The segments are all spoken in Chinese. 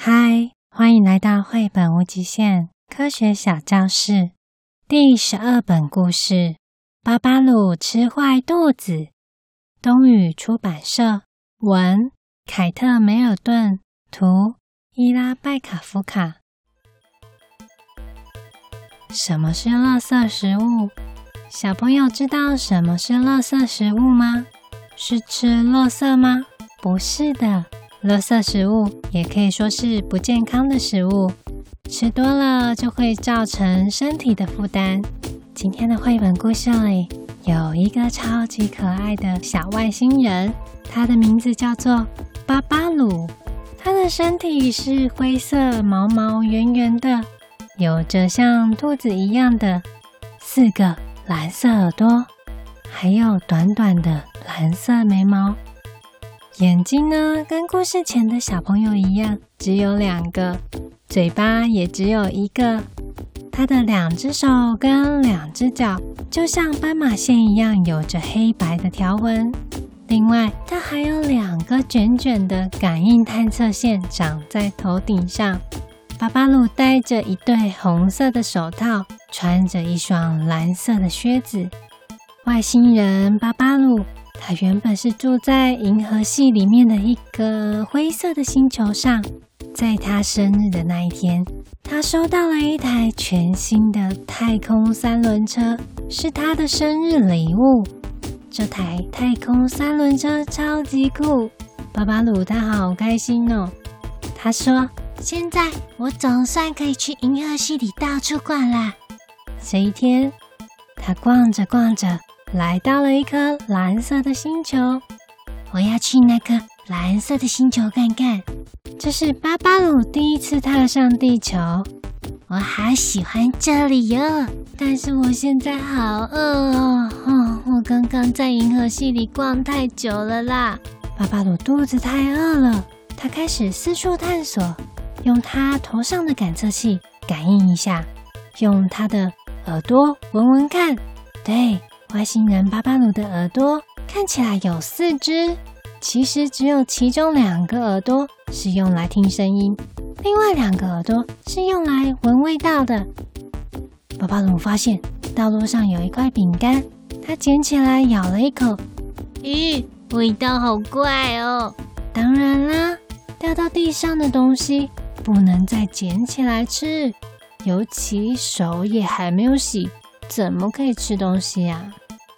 嗨，欢迎来到绘本无极限科学小教室第十二本故事：巴巴鲁吃坏肚子。东宇出版社文，凯特梅尔顿图，伊拉拜卡夫卡。什么是垃圾食物？小朋友知道什么是垃圾食物吗？是吃垃圾吗？不是的。垃圾食物也可以说是不健康的食物，吃多了就会造成身体的负担。今天的绘本故事里有一个超级可爱的小外星人，他的名字叫做巴巴鲁。他的身体是灰色、毛毛圆圆的，有着像兔子一样的四个蓝色耳朵，还有短短的蓝色眉毛。眼睛呢，跟故事前的小朋友一样，只有两个；嘴巴也只有一个。他的两只手跟两只脚，就像斑马线一样，有着黑白的条纹。另外，他还有两个卷卷的感应探测线长在头顶上。巴巴鲁戴着一对红色的手套，穿着一双蓝色的靴子。外星人巴巴鲁。他原本是住在银河系里面的一个灰色的星球上，在他生日的那一天，他收到了一台全新的太空三轮车，是他的生日礼物。这台太空三轮车超级酷，巴巴鲁他好开心哦。他说：“现在我总算可以去银河系里到处逛啦。”这一天，他逛着逛着。来到了一颗蓝色的星球，我要去那颗蓝色的星球看看。这是巴巴鲁第一次踏上地球，我好喜欢这里哟。但是我现在好饿哦，哦，我刚刚在银河系里逛太久了啦。巴巴鲁肚子太饿了，他开始四处探索，用他头上的感测器感应一下，用他的耳朵闻闻看，对。外星人巴巴鲁的耳朵看起来有四只，其实只有其中两个耳朵是用来听声音，另外两个耳朵是用来闻味道的。巴巴鲁发现道路上有一块饼干，他捡起来咬了一口，咦，味道好怪哦！当然啦，掉到地上的东西不能再捡起来吃，尤其手也还没有洗。怎么可以吃东西呀？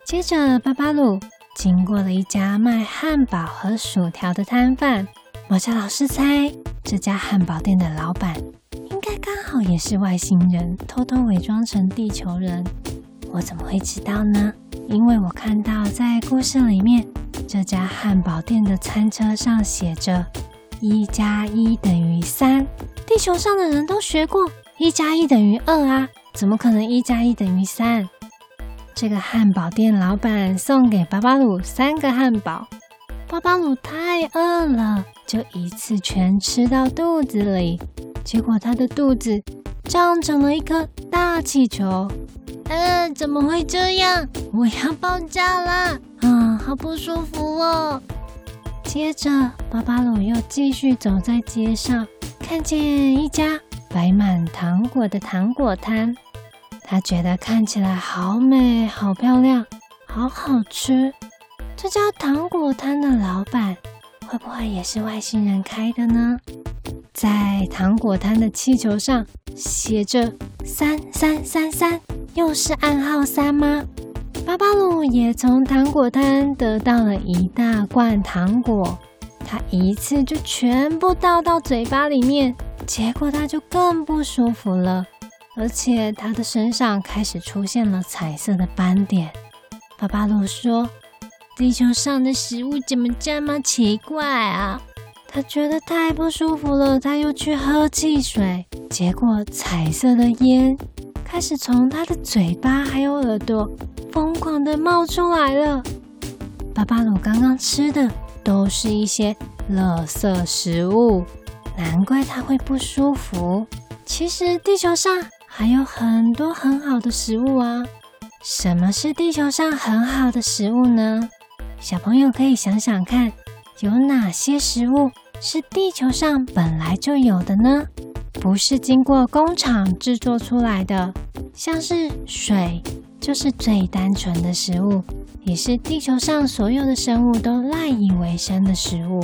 接着，巴巴鲁经过了一家卖汉堡和薯条的摊贩。我家老师猜，这家汉堡店的老板应该刚好也是外星人，偷偷伪装成地球人。我怎么会知道呢？因为我看到在故事里面，这家汉堡店的餐车上写着“一加一等于三”。地球上的人都学过“一加一等于二”啊。怎么可能一加一等于三？这个汉堡店老板送给巴巴鲁三个汉堡，巴巴鲁太饿了，就一次全吃到肚子里，结果他的肚子胀成了一颗大气球。嗯、怎么会这样？我要爆炸了！啊，好不舒服哦。接着，巴巴鲁又继续走在街上，看见一家。摆满糖果的糖果摊，他觉得看起来好美、好漂亮、好好吃。这家糖果摊的老板会不会也是外星人开的呢？在糖果摊的气球上写着“三三三三”，又是暗号三吗？巴巴鲁也从糖果摊得到了一大罐糖果，他一次就全部倒到嘴巴里面。结果他就更不舒服了，而且他的身上开始出现了彩色的斑点。巴巴鲁说：“地球上的食物怎么这么奇怪啊？”他觉得太不舒服了，他又去喝汽水，结果彩色的烟开始从他的嘴巴还有耳朵疯狂的冒出来了。巴巴鲁刚刚吃的都是一些垃圾食物。难怪他会不舒服。其实地球上还有很多很好的食物啊。什么是地球上很好的食物呢？小朋友可以想想看，有哪些食物是地球上本来就有的呢？不是经过工厂制作出来的，像是水，就是最单纯的食物，也是地球上所有的生物都赖以为生的食物。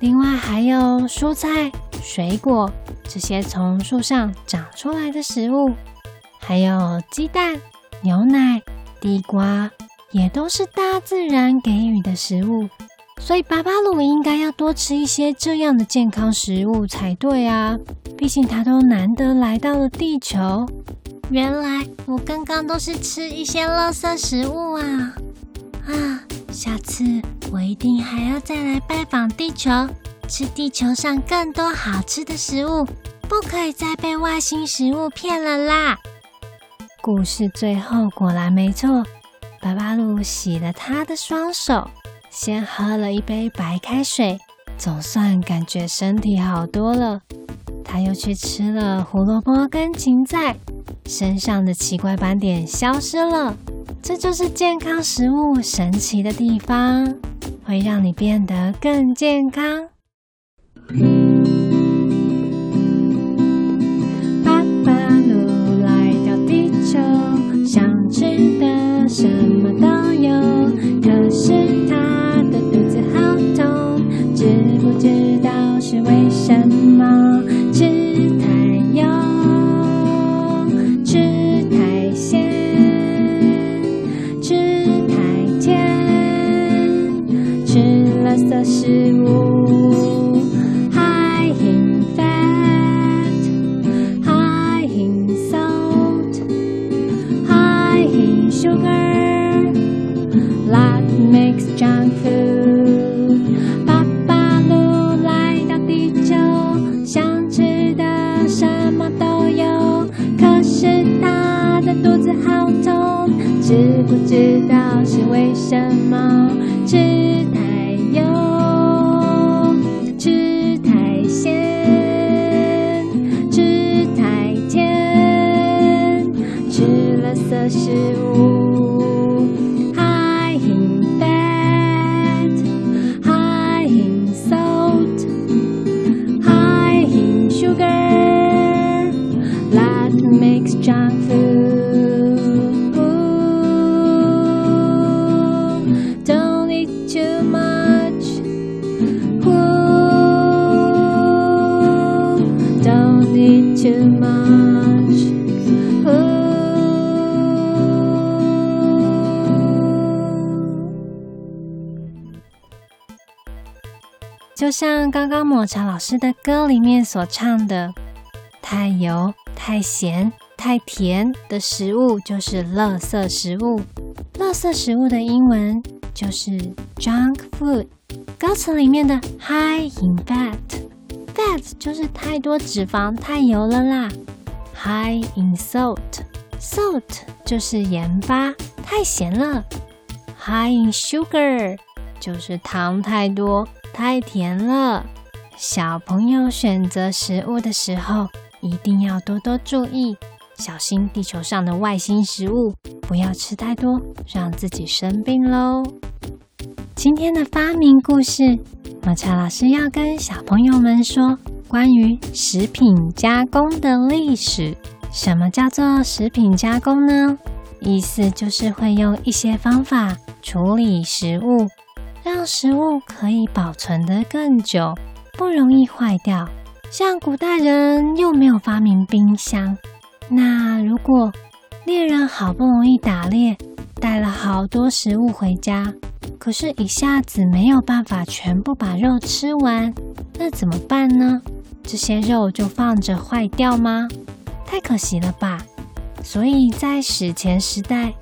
另外还有蔬菜、水果这些从树上长出来的食物，还有鸡蛋、牛奶、地瓜，也都是大自然给予的食物。所以巴巴鲁应该要多吃一些这样的健康食物才对啊！毕竟他都难得来到了地球。原来我刚刚都是吃一些垃圾食物啊！啊，下次我一定还要再来拜访地球，吃地球上更多好吃的食物，不可以再被外星食物骗了啦！故事最后果然没错，巴巴鲁洗了他的双手。先喝了一杯白开水，总算感觉身体好多了。他又去吃了胡萝卜跟芹菜，身上的奇怪斑点消失了。这就是健康食物神奇的地方，会让你变得更健康。给我就像刚刚抹茶老师的歌里面所唱的，太油、太咸、太甜的食物就是垃圾食物。垃圾食物的英文就是 junk food。歌词里面的 high in fat，fat 就是太多脂肪、太油了啦。high in salt，salt 就是盐巴，太咸了。high in sugar 就是糖太多。太甜了，小朋友选择食物的时候一定要多多注意，小心地球上的外星食物，不要吃太多，让自己生病喽。今天的发明故事，抹茶老师要跟小朋友们说关于食品加工的历史。什么叫做食品加工呢？意思就是会用一些方法处理食物。让食物可以保存得更久，不容易坏掉。像古代人又没有发明冰箱，那如果猎人好不容易打猎，带了好多食物回家，可是一下子没有办法全部把肉吃完，那怎么办呢？这些肉就放着坏掉吗？太可惜了吧！所以在史前时代，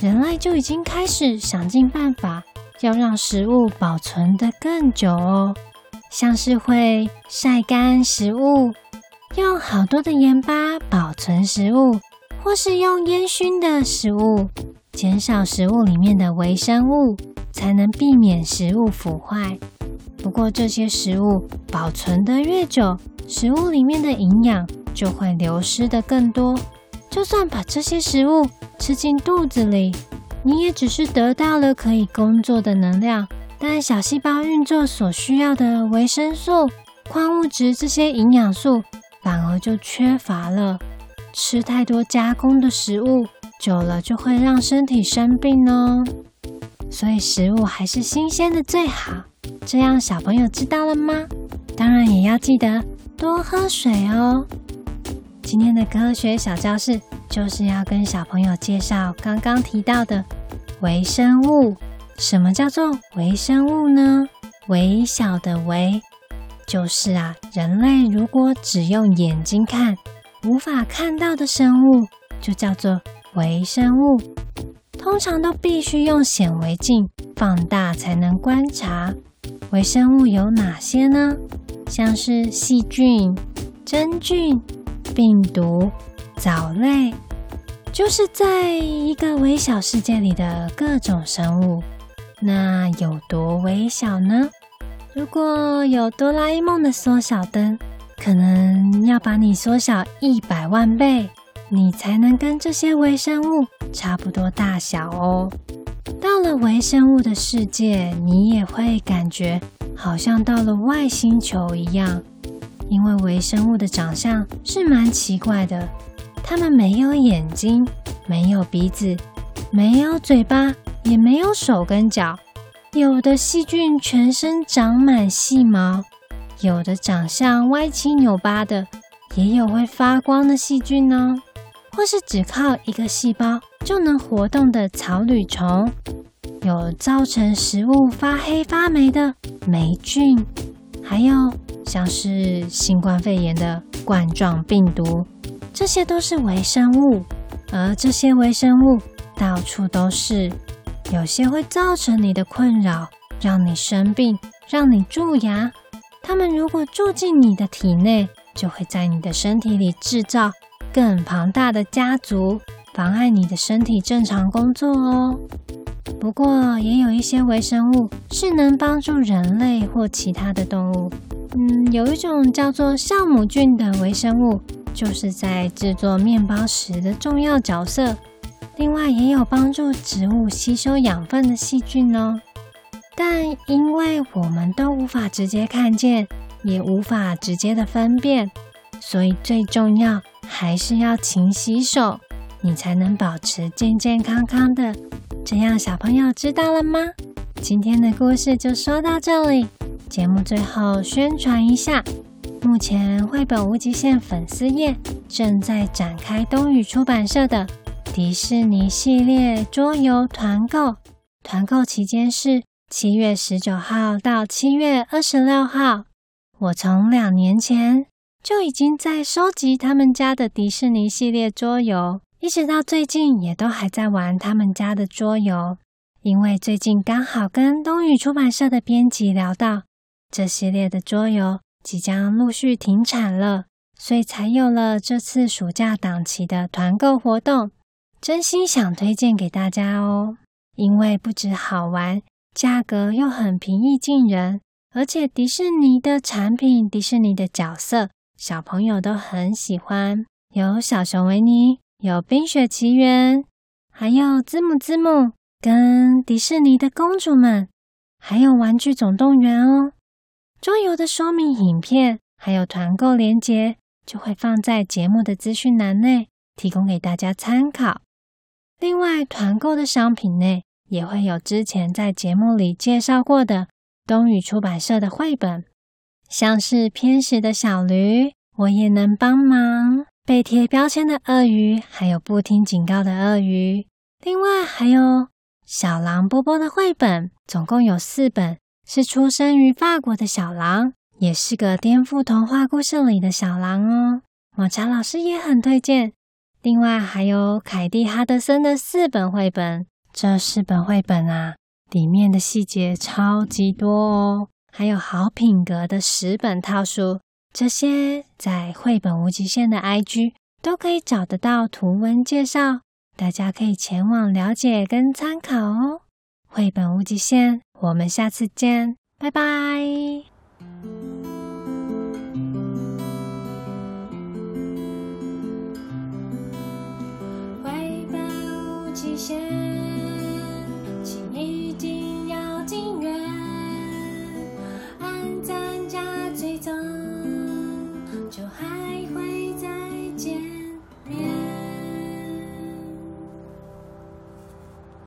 人类就已经开始想尽办法。要让食物保存得更久哦，像是会晒干食物，用好多的盐巴保存食物，或是用烟熏的食物，减少食物里面的微生物，才能避免食物腐坏。不过这些食物保存得越久，食物里面的营养就会流失得更多。就算把这些食物吃进肚子里。你也只是得到了可以工作的能量，但小细胞运作所需要的维生素、矿物质这些营养素反而就缺乏了。吃太多加工的食物，久了就会让身体生病哦。所以食物还是新鲜的最好。这样小朋友知道了吗？当然也要记得多喝水哦。今天的科学小教室就是要跟小朋友介绍刚刚提到的微生物。什么叫做微生物呢？微小的微，就是啊，人类如果只用眼睛看，无法看到的生物，就叫做微生物。通常都必须用显微镜放大才能观察。微生物有哪些呢？像是细菌、真菌、病毒、藻类，就是在一个微小世界里的各种生物。那有多微小呢？如果有哆啦 A 梦的缩小灯，可能要把你缩小一百万倍，你才能跟这些微生物差不多大小哦。到了微生物的世界，你也会感觉好像到了外星球一样，因为微生物的长相是蛮奇怪的，它们没有眼睛，没有鼻子，没有嘴巴。也没有手跟脚，有的细菌全身长满细毛，有的长相歪七扭八的，也有会发光的细菌呢，或是只靠一个细胞就能活动的草履虫，有造成食物发黑发霉的霉菌，还有像是新冠肺炎的冠状病毒，这些都是微生物，而这些微生物到处都是。有些会造成你的困扰，让你生病，让你蛀牙。它们如果住进你的体内，就会在你的身体里制造更庞大的家族，妨碍你的身体正常工作哦。不过，也有一些微生物是能帮助人类或其他的动物。嗯，有一种叫做酵母菌的微生物，就是在制作面包时的重要角色。另外也有帮助植物吸收养分的细菌哦，但因为我们都无法直接看见，也无法直接的分辨，所以最重要还是要勤洗手，你才能保持健健康康的。这样小朋友知道了吗？今天的故事就说到这里。节目最后宣传一下，目前绘本无极限粉丝页正在展开东雨出版社的。迪士尼系列桌游团购，团购期间是七月十九号到七月二十六号。我从两年前就已经在收集他们家的迪士尼系列桌游，一直到最近也都还在玩他们家的桌游。因为最近刚好跟东雨出版社的编辑聊到，这系列的桌游即将陆续停产了，所以才有了这次暑假档期的团购活动。真心想推荐给大家哦，因为不只好玩，价格又很平易近人，而且迪士尼的产品、迪士尼的角色，小朋友都很喜欢。有小熊维尼，有冰雪奇缘，还有兹姆兹姆跟迪士尼的公主们，还有玩具总动员哦。桌游的说明影片还有团购链接，就会放在节目的资讯栏内，提供给大家参考。另外，团购的商品内也会有之前在节目里介绍过的东雨出版社的绘本，像是偏食的小驴，我也能帮忙；被贴标签的鳄鱼，还有不听警告的鳄鱼。另外还有小狼波波的绘本，总共有四本，是出生于法国的小狼，也是个颠覆童话故事里的小狼哦。抹茶老师也很推荐。另外还有凯蒂·哈德森的四本绘本，这四本绘本啊，里面的细节超级多哦。还有好品格的十本套书，这些在绘本无极限的 IG 都可以找得到图文介绍，大家可以前往了解跟参考哦。绘本无极限，我们下次见，拜拜。